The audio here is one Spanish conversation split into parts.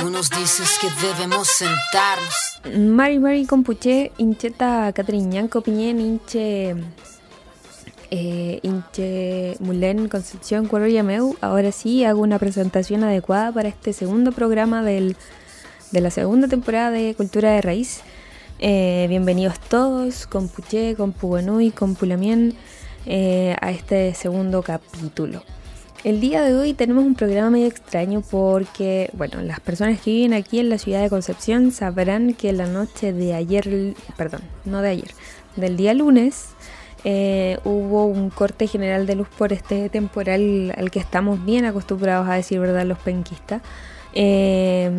Tú nos dices que debemos sentarnos. Mari Mari Compuche, Incheta Catriñanco Piñén, Inche. Eh, Inche Mulén Concepción Cuero Yameu. Ahora sí hago una presentación adecuada para este segundo programa del, de la segunda temporada de Cultura de Raíz. Eh, bienvenidos todos, con Puché, con Puguenui, con Pulamien, eh, a este segundo capítulo. El día de hoy tenemos un programa medio extraño porque, bueno, las personas que viven aquí en la ciudad de Concepción sabrán que la noche de ayer, perdón, no de ayer, del día lunes, eh, hubo un corte general de luz por este temporal al que estamos bien acostumbrados a decir verdad los penquistas. Eh,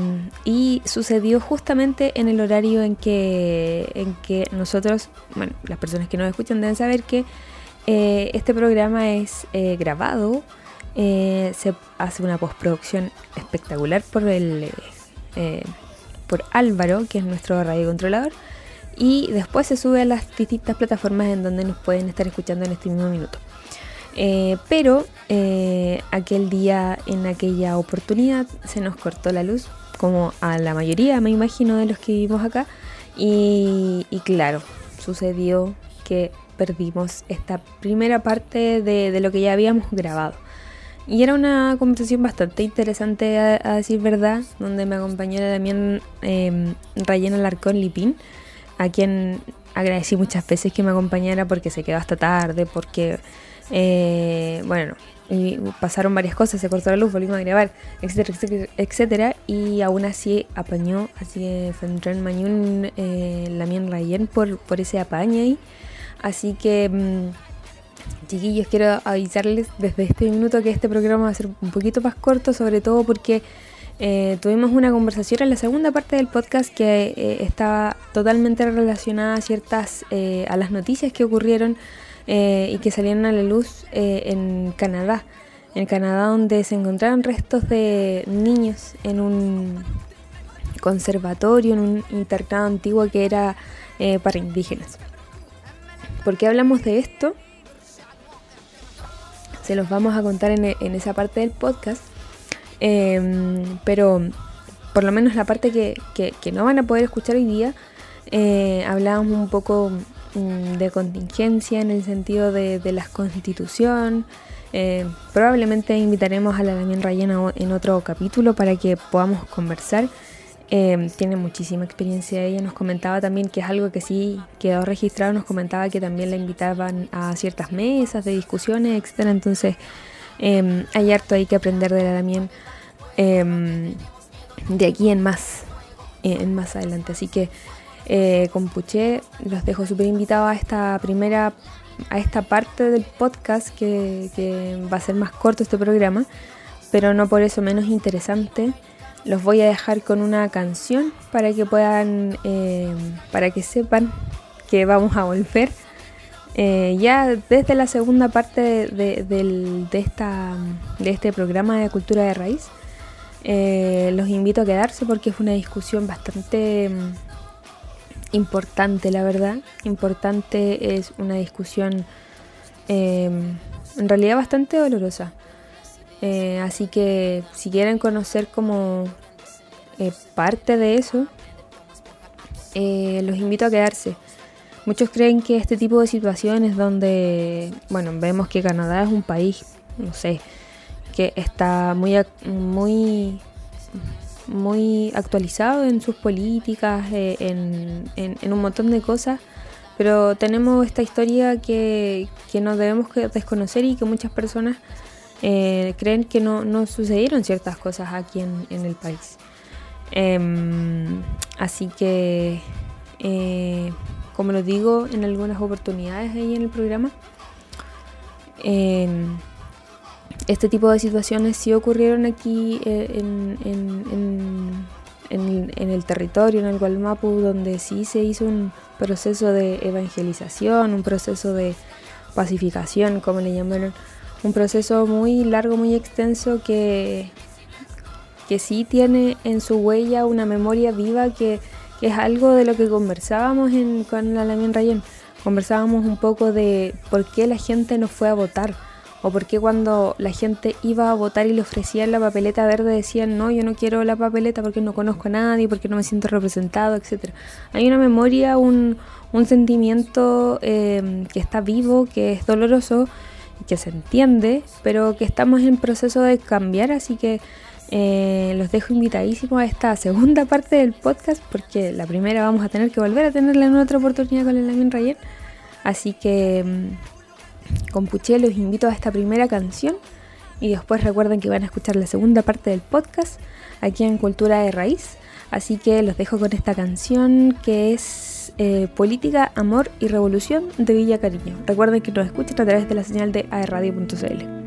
y sucedió justamente en el horario en que, en que nosotros, bueno, las personas que nos escuchan deben saber que eh, este programa es eh, se hace una postproducción espectacular por el por Álvaro, que es nuestro radiocontrolador, y después se sube a las distintas plataformas en donde nos pueden estar escuchando en este mismo minuto. Eh, pero eh, aquel día, en aquella oportunidad, se nos cortó la luz, como a la mayoría, me imagino, de los que vivimos acá. Y, claro, sucedió que perdimos esta primera parte de, lo que ya habíamos grabado. Y era una conversación bastante interesante, a, decir verdad, donde me acompañó también eh, Rayena Larcón Lipín, a quien agradecí muchas veces que me acompañara porque se quedó hasta tarde, porque eh, bueno, y pasaron varias cosas, se cortó la luz, volvimos a grabar, etcétera, etcétera, y aún así apañó, así que Fendren Mañún, eh, Lamien Rayen por, por ese apaño ahí. Así que, mm, chiquillos, quiero avisarles desde este minuto que este programa va a ser un poquito más corto, sobre todo porque eh, tuvimos una conversación en la segunda parte del podcast que eh, estaba totalmente relacionada a ciertas, a las noticias que ocurrieron eh, y que salieron a la luz eh, en Canadá. En Canadá donde se encontraron restos de niños en un conservatorio, en un internado antiguo que era eh, para indígenas. ¿Por qué hablamos de esto? Se los vamos a contar en, esa parte del podcast. Em, pero por lo menos la parte que, que, no van a poder escuchar hoy día, hablábamos un poco Mm, de contingencia en el sentido de, la constitución. Eh, probablemente invitaremos a la Damián Rayena en otro capítulo para que podamos conversar. Eh, tiene muchísima experiencia ella. Nos comentaba también que es algo que sí quedó registrado. Nos comentaba que también la invitaban a ciertas mesas de discusiones, etc. Entonces eh, hay harto ahí que aprender de la Damián de aquí en más, en más adelante. Así que eh, con Puché. Los dejo súper invitados a esta primera, a esta parte del podcast que, va a ser más corto este programa, pero no por eso menos interesante. Los voy a dejar con una canción para que puedan, eh, para que sepan que vamos a volver. Eh, ya desde la segunda parte de, esta, de este programa de Cultura de Raíz, los invito a quedarse porque es una discusión bastante importante, la verdad. Importante es una discusión em, en realidad bastante dolorosa. Eh, así que si quieren conocer como eh, parte de eso, eh, los invito a quedarse. Muchos creen que este tipo de situaciones donde, bueno, vemos que Canadá es un país, no sé, que está muy, muy muy actualizado en sus políticas, eh, en, un montón de cosas, pero tenemos esta historia que, que no debemos desconocer y que muchas personas eh, creen que no, sucedieron ciertas cosas aquí en, el país. Em, así que, eh, como lo digo en algunas oportunidades ahí en el programa, em, este tipo de situaciones sí ocurrieron aquí eh, en, el territorio, en el Gualmapu, donde sí se hizo un proceso de evangelización, un proceso de pacificación, como le llamaron, un proceso muy largo, muy extenso que, que sí tiene en su huella una memoria viva que, es algo de lo que conversábamos con la Lamien Rayen. Conversábamos un poco de por qué la gente no fue a votar ¿O por qué cuando la gente iba a votar y le ofrecían la papeleta verde decían, no, yo no quiero la papeleta porque no conozco a nadie, porque no me siento representado, etcétera? Hay una memoria, un, un sentimiento eh, que está vivo, que es doloroso, que se entiende, pero que estamos en proceso de cambiar, así que eh, los dejo invitadísimos a esta segunda parte del podcast, porque la primera vamos a tener que volver a tenerla en otra oportunidad con el Lamin Rayen. Así que mm, con Puché los invito a esta primera canción y después recuerden que van a escuchar la segunda parte del podcast aquí en Cultura de Raíz. Así que los dejo con esta canción que es eh, Política, Amor y Revolución de Villa Cariño. Recuerden que nos escuchan a través de la señal de aerradio.cl.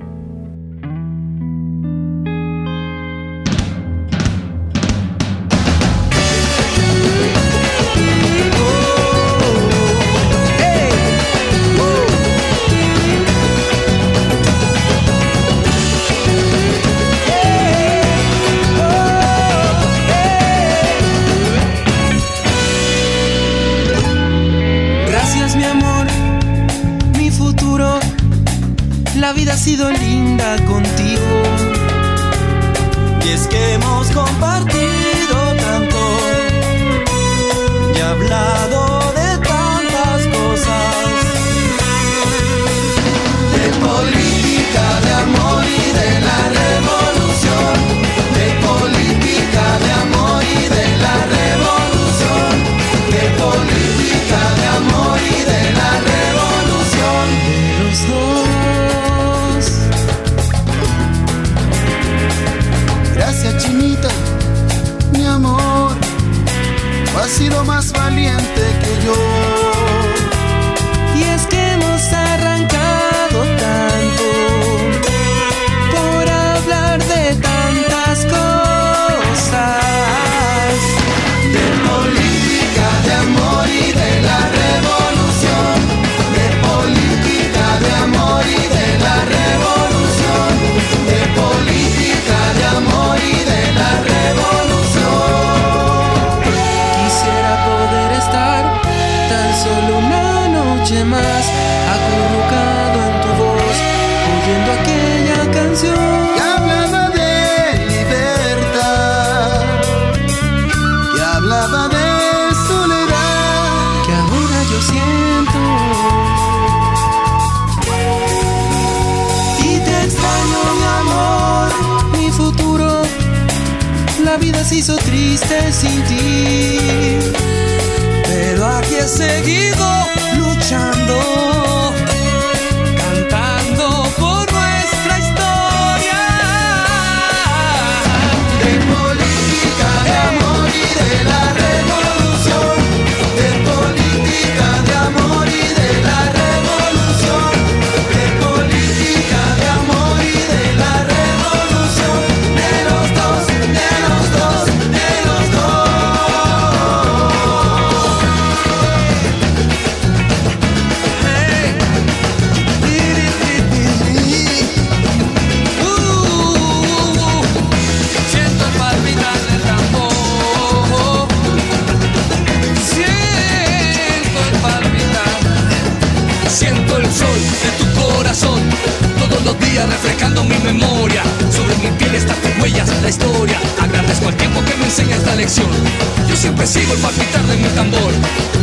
Yo siempre sigo el palpitar de mi tambor.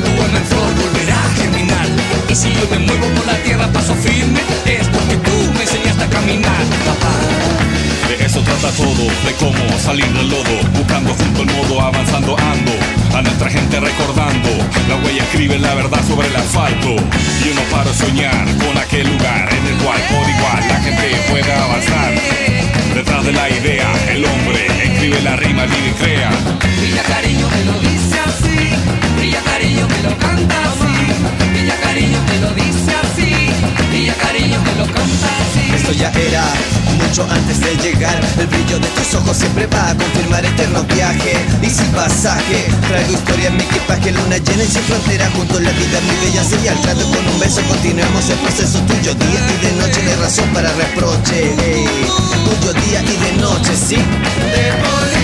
Tu alma en flor volverá a germinar. Y si yo me muevo por la tierra paso firme, es porque tú me enseñaste a caminar, papá. De eso trata todo, de cómo salir del lodo, buscando junto el modo, avanzando ando, a nuestra gente recordando, la huella escribe la verdad sobre el asfalto, y yo no paro de soñar con aquel lugar en el cual por igual la gente pueda avanzar. Detrás de la idea, el hombre escribe la rima, vive y crea. Brilla cariño me lo dice así, brilla cariño me lo canta así, brilla cariño me lo dice así, brilla cariño Esto ya era mucho antes de llegar. El brillo de tus ojos siempre va a confirmar eterno viaje y sin pasaje. Traigo historia en mi equipaje, luna llena y sin frontera. Junto a la vida, mi bella señal. Trato con un beso, continuemos el proceso tuyo. Día y de noche, de razón para reproche. Hey, tuyo día y de noche, sí. De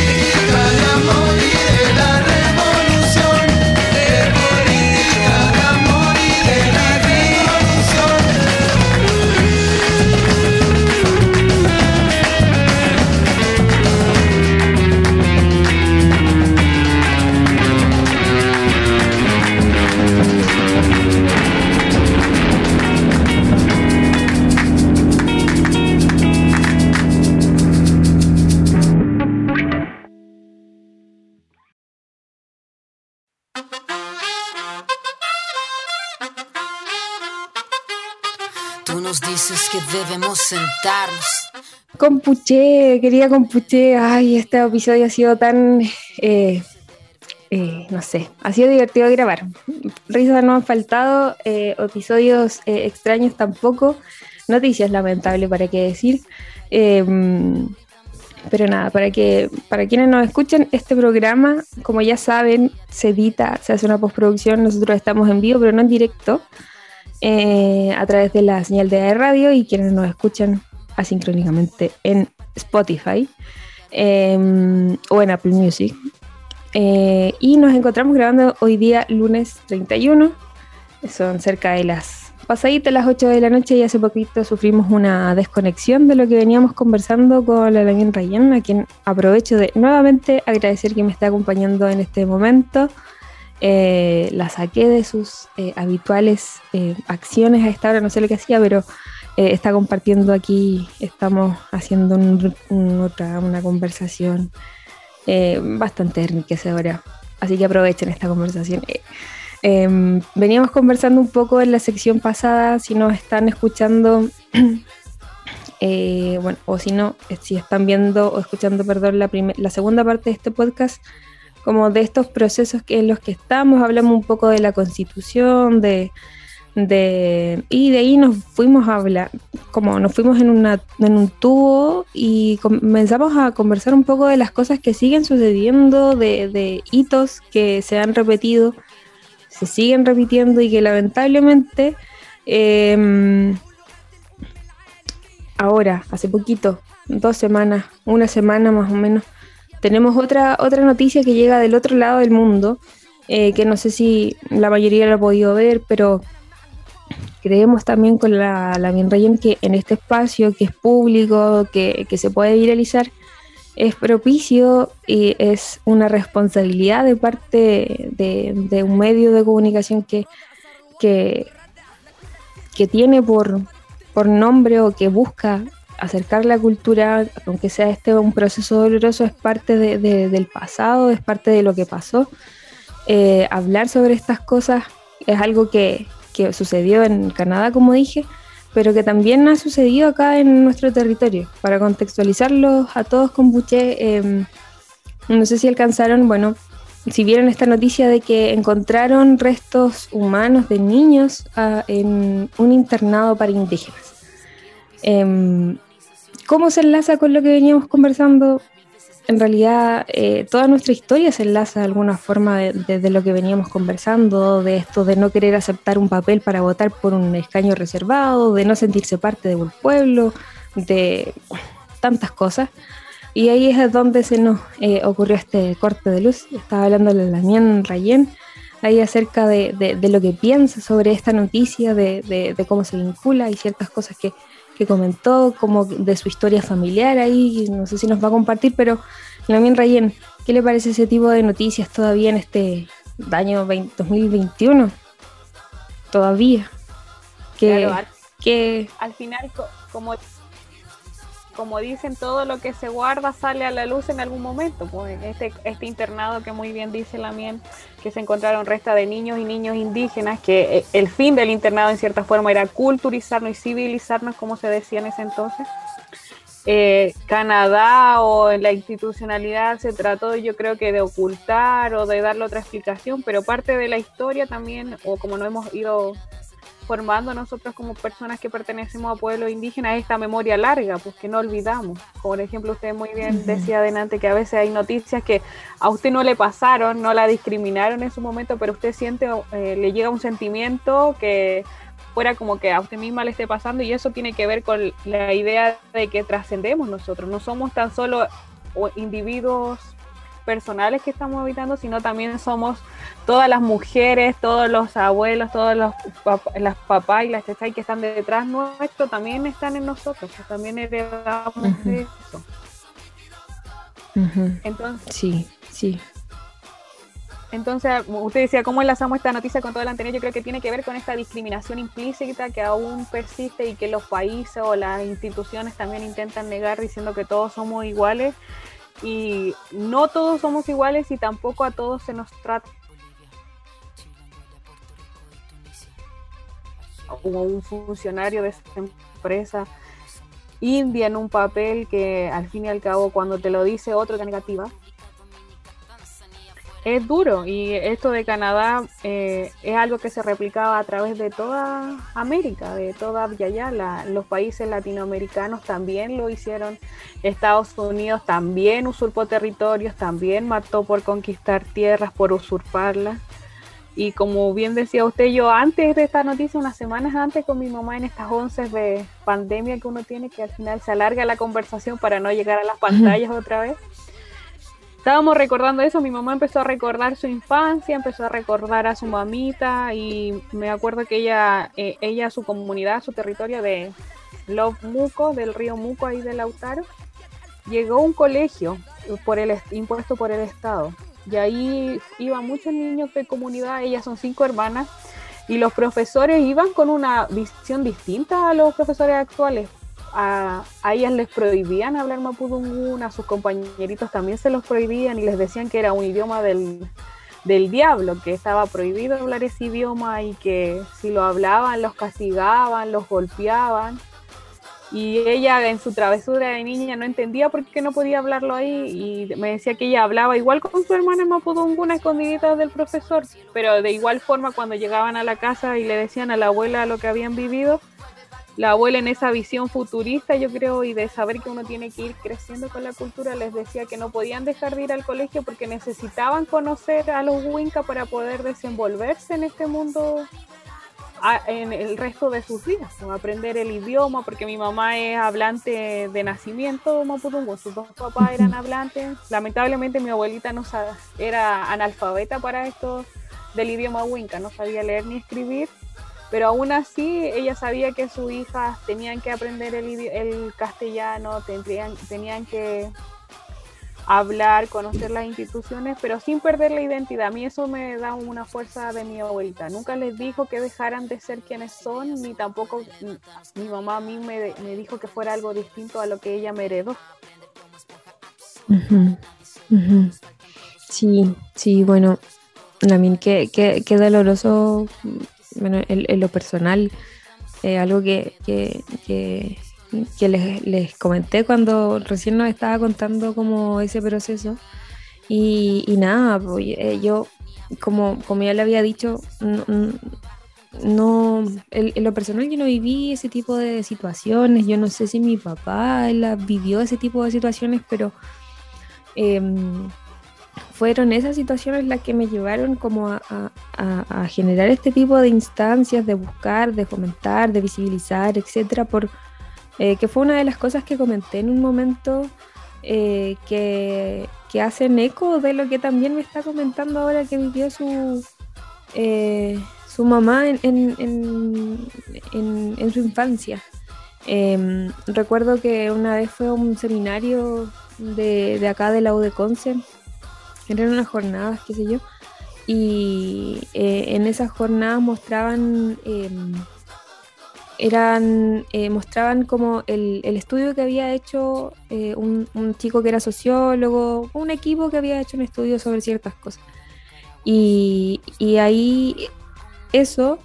que debemos sentarnos. Compuché, quería compuché. Ay, este episodio ha sido tan. Eh, eh, no sé, ha sido divertido grabar. Risas no han faltado, eh, episodios extraños tampoco, noticias lamentables para qué decir. Em, pero nada, para que para quienes nos escuchen, este programa, como ya saben, se edita, se hace una postproducción, nosotros estamos en vivo, pero no en directo, a través de la señal de radio y quienes nos escuchan asincrónicamente en Spotify em, o en Apple Music. Eh, y nos encontramos grabando hoy día lunes 31. Son cerca de las pasaditas las 8 de la noche y hace poquito sufrimos una desconexión de lo que veníamos conversando con la Rayen, a quien aprovecho de nuevamente agradecer que me está acompañando en este momento. Eh, la saqué de sus eh, habituales acciones a esta hora, no sé lo que hacía, pero eh, está compartiendo aquí, estamos haciendo otra, una conversación eh, bastante enriquecedora. Así que aprovechen esta conversación. Eh, em, veníamos conversando un poco en la sección pasada, si nos están escuchando, bueno, o si no, si están viendo o escuchando, perdón, la, la segunda parte de este podcast, como de estos procesos que, en los que estamos, hablamos un poco de la constitución, de de, y de ahí nos fuimos a hablar, como nos fuimos en, una, en un tubo y comenzamos a conversar un poco de las cosas que siguen sucediendo, de, hitos que se han repetido, se siguen repitiendo y que lamentablemente em, ahora, hace poquito, dos semanas, una semana más o menos, tenemos otra, otra noticia que llega del otro lado del mundo, eh, que no sé si la mayoría lo ha podido ver, pero creemos también con la, la que en este espacio que es público, que, se puede viralizar, es propicio y es una responsabilidad de parte de, un medio de comunicación que, que, tiene por, por nombre o que busca acercar la cultura, aunque sea este un proceso doloroso, es parte del pasado, es parte de lo que pasó. Eh, hablar sobre estas cosas es algo que, que sucedió en Canadá, como dije, pero que también ha sucedido acá en nuestro territorio. Para contextualizarlos a todos con Buche, em, no sé si alcanzaron, bueno, si vieron esta noticia de que encontraron restos humanos de niños ah, en un internado para indígenas. Em, ¿Cómo se enlaza con lo que veníamos conversando en realidad eh, toda nuestra historia se enlaza de alguna forma de, lo que veníamos conversando, de esto de no querer aceptar un papel para votar por un escaño reservado, de no sentirse parte de un pueblo, de tantas cosas. Y ahí es donde se nos eh, ocurrió este corte de luz. Estaba hablando la Lamien Rayen ahí acerca de, de, lo que piensa sobre esta noticia, de, cómo se vincula y ciertas cosas que, que comentó, como de su historia familiar ahí, no sé si nos va a compartir, pero también Rayen, ¿qué le parece ese tipo de noticias todavía en este año 2021? Todavía. Que, que... al final, como como dicen, todo lo que se guarda sale a la luz en algún momento. Pues este, este internado que muy bien dice la mien, que se encontraron restas de niños y niños indígenas, que eh, el fin del internado en cierta forma era culturizarnos y civilizarnos, como se decía en ese entonces. Eh, Canadá o en la institucionalidad se trató yo creo que de ocultar o de darle otra explicación, pero parte de la historia también, o como no hemos ido formando nosotros como personas que pertenecemos a pueblos indígenas esta memoria larga, pues que no olvidamos. Por ejemplo, usted muy bien decía adelante que a veces hay noticias que a usted no le pasaron, no la discriminaron en su momento, pero usted siente, eh, le llega un sentimiento que fuera como que a usted misma le esté pasando y eso tiene que ver con la idea de que trascendemos nosotros, no somos tan solo individuos personales que estamos habitando, sino también somos todas las mujeres, todos los abuelos, todos los las papás y las chachas que están detrás nuestro también están en nosotros, que también heredamos eso. Entonces, sí, sí. Entonces, usted decía, ¿cómo enlazamos esta noticia con todo el anterior? Yo creo que tiene que ver con esta discriminación implícita que aún persiste y que los países o las instituciones también intentan negar diciendo que todos somos iguales y no todos somos iguales y tampoco a todos se nos trata. Como un funcionario de esa empresa india en un papel que al fin y al cabo cuando te lo dice otro que negativa, es duro y esto de Canadá eh, es algo que se replicaba a través de toda América, de toda Yayala. Los países latinoamericanos también lo hicieron. Estados Unidos también usurpó territorios, también mató por conquistar tierras, por usurparlas. Y como bien decía usted, yo antes de esta noticia, unas semanas antes con mi mamá en estas once de pandemia que uno tiene, que al final se alarga la conversación para no llegar a las pantallas otra vez estábamos recordando eso, mi mamá empezó a recordar su infancia, empezó a recordar a su mamita y me acuerdo que ella, eh, ella su comunidad, su territorio de Love Muco, del río Muco ahí de Lautaro, llegó a un colegio por el impuesto por el Estado. Y ahí iban muchos niños de comunidad, ellas son cinco hermanas y los profesores iban con una visión distinta a los profesores actuales a, ellas les prohibían hablar mapudungún, a sus compañeritos también se los prohibían y les decían que era un idioma del, del diablo, que estaba prohibido hablar ese idioma y que si lo hablaban los castigaban, los golpeaban. Y ella en su travesura de niña no entendía por qué no podía hablarlo ahí y me decía que ella hablaba igual con su hermana mapudungún escondidita del profesor, pero de igual forma cuando llegaban a la casa y le decían a la abuela lo que habían vivido, la abuela en esa visión futurista, yo creo, y de saber que uno tiene que ir creciendo con la cultura, les decía que no podían dejar de ir al colegio porque necesitaban conocer a los Winca para poder desenvolverse en este mundo en el resto de sus vidas, aprender el idioma, porque mi mamá es hablante de nacimiento mapudungun, sus dos papás eran hablantes, lamentablemente mi abuelita no era analfabeta para esto del idioma Winca, no sabía leer ni escribir, pero aún así ella sabía que sus hijas tenían que aprender el, castellano, tendrían, tenían que hablar, conocer las instituciones, pero sin perder la identidad. A mí eso me da una fuerza de mi abuelita. Nunca les dijo que dejaran de ser quienes son, ni tampoco mi mamá a mí me, dijo que fuera algo distinto a lo que ella me heredó. Sí, sí, bueno, también qué, qué, qué doloroso bueno, en, lo personal, algo que, que, les, comenté cuando recién nos estaba contando como ese proceso. Y, nada, pues, eh, yo, como, como ya le había dicho, no, en, lo personal yo no viví ese tipo de situaciones, yo no sé si mi papá vivió ese tipo de situaciones, pero... Em, fueron esas situaciones las que me llevaron como a, generar este tipo de instancias, de buscar, de fomentar, de visibilizar, etcétera, por, eh, que fue una de las cosas que comenté en un momento eh, que, hacen eco de lo que también me está comentando ahora que vivió su, eh, su mamá en, en, su infancia. Em, recuerdo que una vez fue a un seminario de, de acá de la UDECONCE eran unas jornadas, qué sé yo, y eh, en esas jornadas mostraban, em, eran, eh, mostraban como el, estudio que había hecho eh, un, chico que era sociólogo, un equipo que había hecho un estudio sobre ciertas cosas. Y, ahí eso,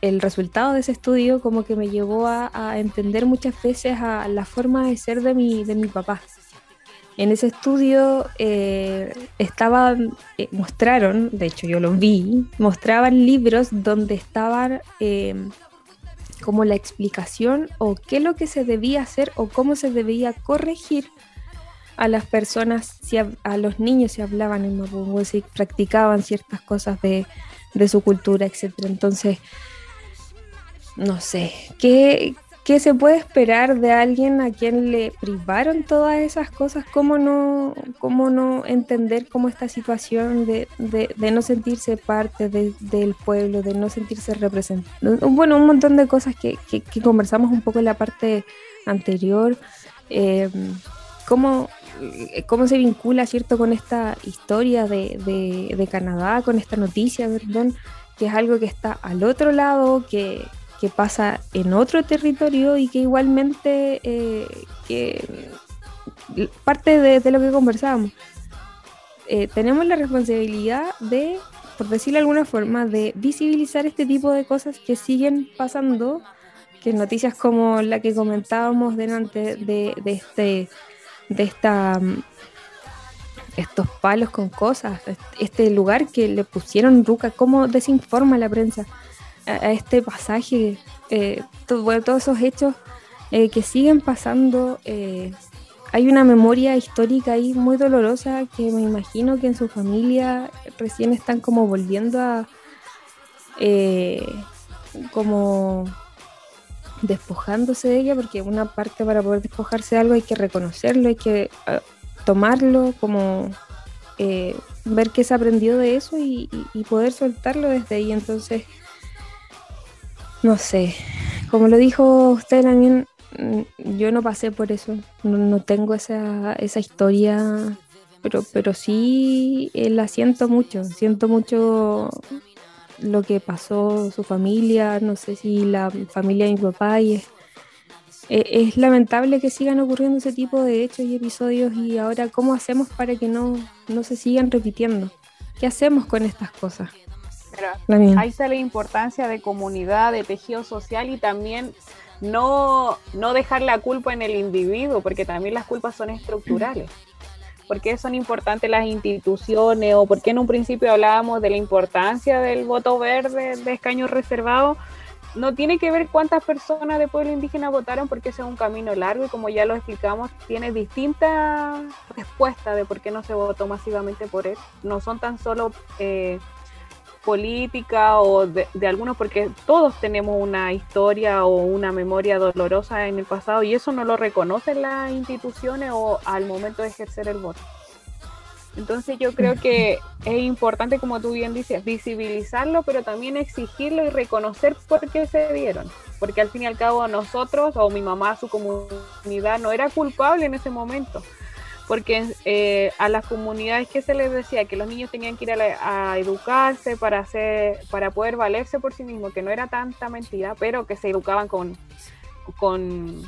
el resultado de ese estudio como que me llevó a, a entender muchas veces a la forma de ser de mi, de mi papá. En ese estudio eh, estaban, eh, mostraron, de hecho yo lo vi, mostraban libros donde estaban eh, como la explicación o qué es lo que se debía hacer o cómo se debía corregir a las personas, a, los niños si hablaban en Mapungo, si practicaban ciertas cosas de, de su cultura, etc. Entonces, no sé, ¿qué, ¿Qué se puede esperar de alguien a quien le privaron todas esas cosas? ¿Cómo no, cómo no entender cómo esta situación de, no sentirse parte del pueblo, de no sentirse representado? Bueno, un montón de cosas que, conversamos un poco en la parte anterior. Eh, ¿cómo, se vincula, cierto, con esta historia de, de Canadá, con esta noticia, perdón, que es algo que está al otro lado, que, que pasa en otro territorio y que igualmente eh, que parte de, lo que conversábamos. Eh, tenemos la responsabilidad de, por decirlo de alguna forma, de visibilizar este tipo de cosas que siguen pasando que noticias como la que comentábamos delante de, de este de esta mm, estos palos con cosas, este lugar que le pusieron Ruca, cómo desinforma la prensa a, este pasaje, eh, todos esos hechos eh, que siguen pasando. Eh, hay una memoria histórica ahí muy dolorosa que me imagino que en su familia recién están como volviendo a como despojándose de ella porque una parte para poder despojarse de algo hay que reconocerlo, hay que tomarlo, como eh, ver qué se aprendió de eso y, poder soltarlo desde ahí. Entonces, no sé, como lo dijo usted también, mm, yo no pasé por eso, no, tengo esa, esa historia, pero, pero sí eh, la siento mucho, siento mucho lo que pasó su familia, no sé si la familia de mi papá y es eh, es lamentable que sigan ocurriendo ese tipo de hechos y episodios. Y ahora cómo hacemos para que no, no se sigan repitiendo. ¿Qué hacemos con estas cosas? Ahí está la importancia de comunidad, de tejido social y también no, no dejar la culpa en el individuo, porque también las culpas son estructurales. ¿Por qué son importantes las instituciones o por qué en un principio hablábamos de la importancia del voto verde, de escaños reservados? no tiene que ver cuántas personas de pueblo indígena votaron porque ese es un camino largo y como ya lo explicamos, tiene distintas respuestas de por qué no se votó masivamente por él. No son tan solo eh, política o de, de, algunos, porque todos tenemos una historia o una memoria dolorosa en el pasado y eso no lo reconocen las instituciones o al momento de ejercer el voto. Entonces yo creo que es importante, como tú bien dices, visibilizarlo, pero también exigirlo y reconocer por qué se dieron. Porque al fin y al cabo nosotros o mi mamá, su comunidad, no era culpable en ese momento. Porque eh, a las comunidades que se les decía que los niños tenían que ir a, a, educarse para, hacer, para poder valerse por sí mismos, que no era tanta mentira, pero que se educaban con, con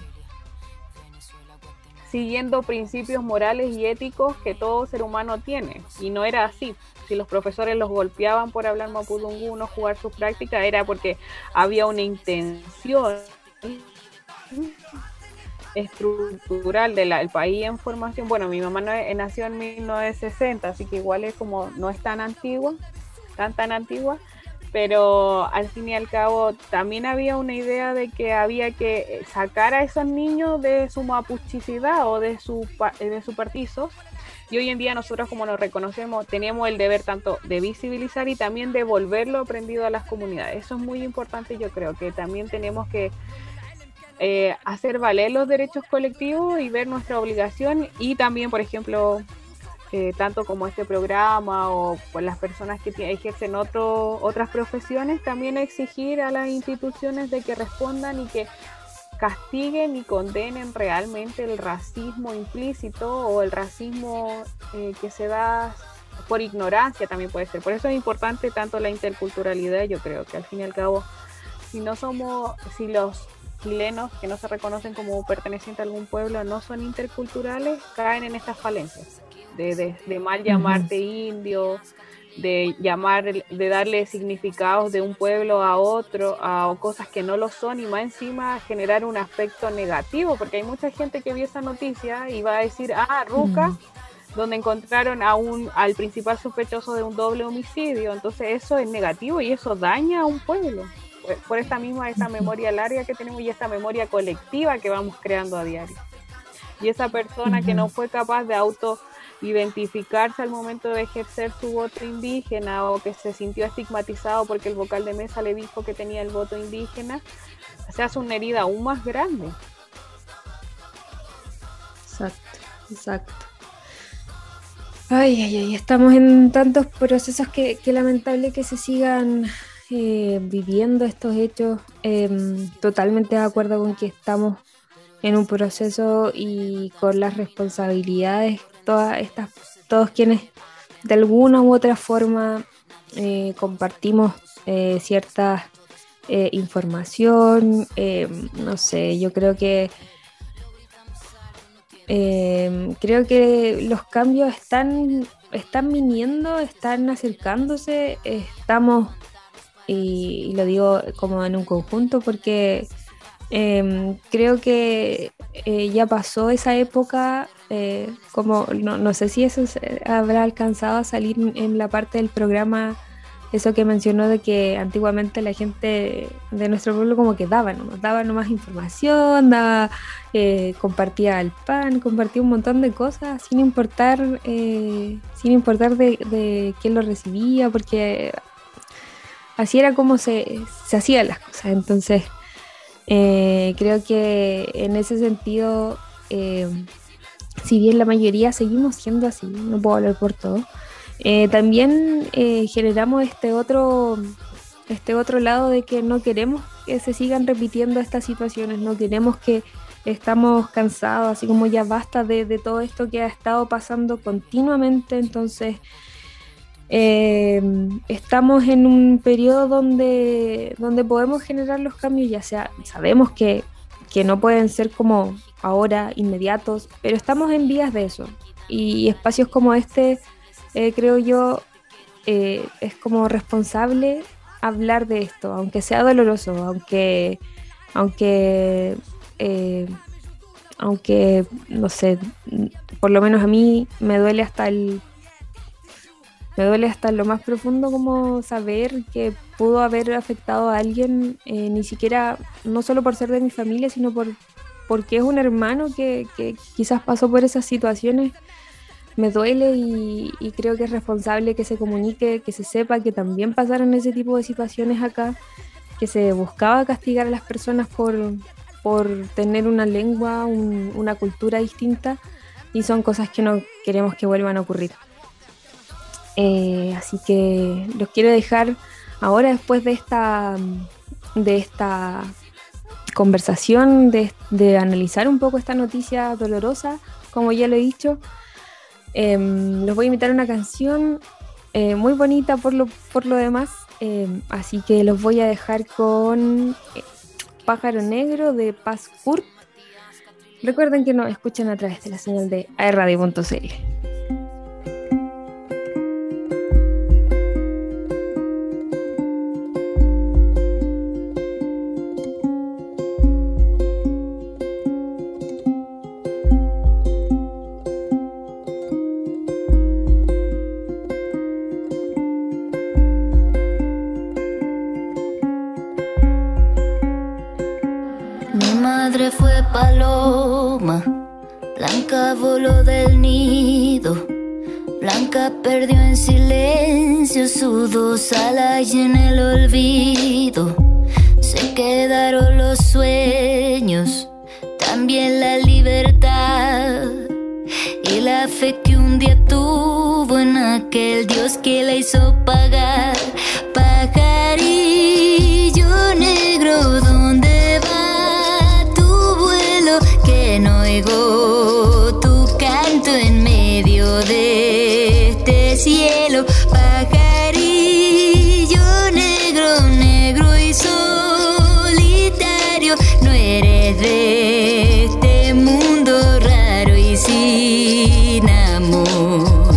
siguiendo principios morales y éticos que todo ser humano tiene. Y no era así. Si los profesores los golpeaban por hablar mapudungun o jugar su práctica, era porque había una intención estructural del país en formación. Bueno, mi mamá no, nació en 1960, así que igual es como no es tan antigua, tan tan antigua, pero al fin y al cabo también había una idea de que había que sacar a esos niños de su mapuchicidad o de su, de su partizo. Y hoy en día nosotros como nos reconocemos tenemos el deber tanto de visibilizar y también de volverlo aprendido a las comunidades. Eso es muy importante, yo creo que también tenemos que eh, hacer valer los derechos colectivos y ver nuestra obligación y también, por ejemplo, eh, tanto como este programa o las personas que ejercen otro, otras profesiones, también exigir a las instituciones de que respondan y que castiguen y condenen realmente el racismo implícito o el racismo eh, que se da por ignorancia también puede ser. Por eso es importante tanto la interculturalidad, yo creo que al fin y al cabo, si no somos, si los chilenos que no se reconocen como pertenecientes a algún pueblo no son interculturales, caen en estas falencias de, mal llamarte indio, de llamar, de darle significados de un pueblo a otro, a cosas que no lo son y más encima generar un aspecto negativo, porque hay mucha gente que vio esa noticia y va a decir, ah, Ruca, donde encontraron a un, al principal sospechoso de un doble homicidio, entonces eso es negativo y eso daña a un pueblo. Por, esta misma, esta memoria larga que tenemos y esta memoria colectiva que vamos creando a diario. Y esa persona que no fue capaz de auto identificarse al momento de ejercer su voto indígena o que se sintió estigmatizado porque el vocal de mesa le dijo que tenía el voto indígena, se hace una herida aún más grande. Exacto, exacto. Ay, ay, ay, estamos en tantos procesos que, lamentable que se sigan eh, viviendo estos hechos. Em, totalmente de acuerdo con que estamos en un proceso y con las responsabilidades todas estas, todos quienes de alguna u otra forma eh, compartimos eh, cierta eh, información, no sé, yo creo que creo que los cambios están, están viniendo, están acercándose, estamos, y, lo digo como en un conjunto porque Em, creo que eh, ya pasó esa época, eh, como no, no, sé si eso habrá alcanzado a salir en la parte del programa eso que mencionó de que antiguamente la gente de nuestro pueblo como que daba nomás, daba nomás información, daba, eh, compartía el pan, compartía un montón de cosas sin importar, eh, sin importar de, quién lo recibía, porque así era como se, se hacían las cosas. Entonces, eh, creo que en ese sentido, si bien la mayoría seguimos siendo así, no puedo hablar por todo, eh, también eh, generamos este otro, este otro lado de que no queremos que se sigan repitiendo estas situaciones, no queremos que estamos cansados, así como ya basta de, todo esto que ha estado pasando continuamente, entonces eh, estamos en un periodo donde, donde podemos generar los cambios, ya sea, sabemos que, que no pueden ser como ahora, inmediatos, pero estamos en vías de eso. Y espacios como este eh, creo yo, eh, es como responsable hablar de esto, aunque sea doloroso, aunque, aunque, eh, aunque, no sé, por lo menos a mí me duele hasta el, me duele hasta lo más profundo como saber que pudo haber afectado a alguien, ni siquiera, no solo por ser de mi familia, sino por porque es un hermano que, que quizás pasó por esas situaciones me duele y, creo que es responsable que se comunique, que se sepa que también pasaron ese tipo de situaciones acá, que se buscaba castigar a las personas por, por tener una lengua, una cultura distinta y son cosas que no queremos que vuelvan a ocurrir. Eh, así que los quiero dejar ahora después de esta, de esta conversación, de, de analizar un poco esta noticia dolorosa, como ya lo he dicho. Em, los voy a invitar a una canción eh, muy bonita por lo, por lo demás, em, así que los voy a dejar con eh, Pájaro Negro de Paz Kurt. Recuerden que nos escuchan a través de la señal de aerradio.cl. en medio de este cielo, pajarillo negro, negro y solitario, no eres de este mundo raro y sin amor.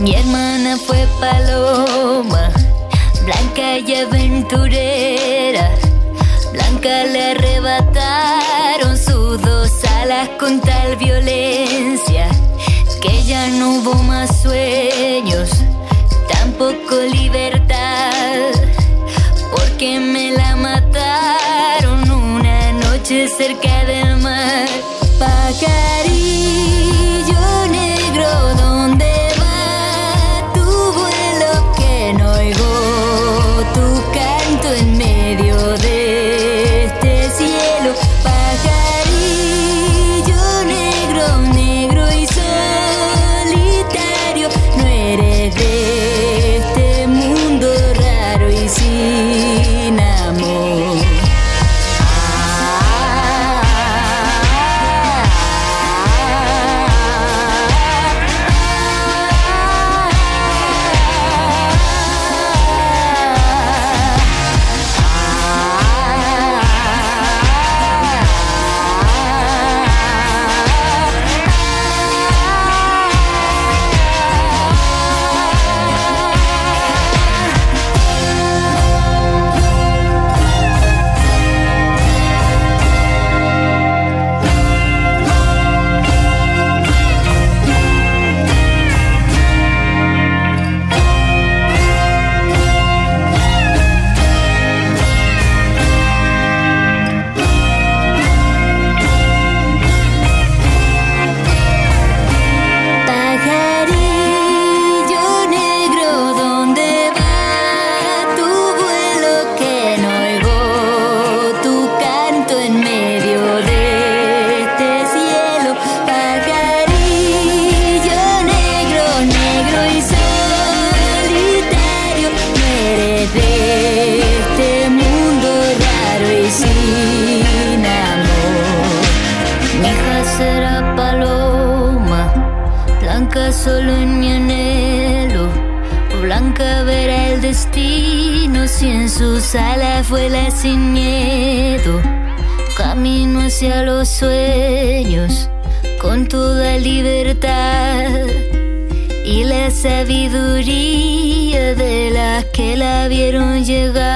Mi hermana fue paloma, blanca y aventurera, blanca le arrebataron sus dos con tal violencia que ya no hubo más sueños, tampoco libertad, porque me la mataron una noche cerca del mar. Pajarillo sabiduría de las que la vieron llegar.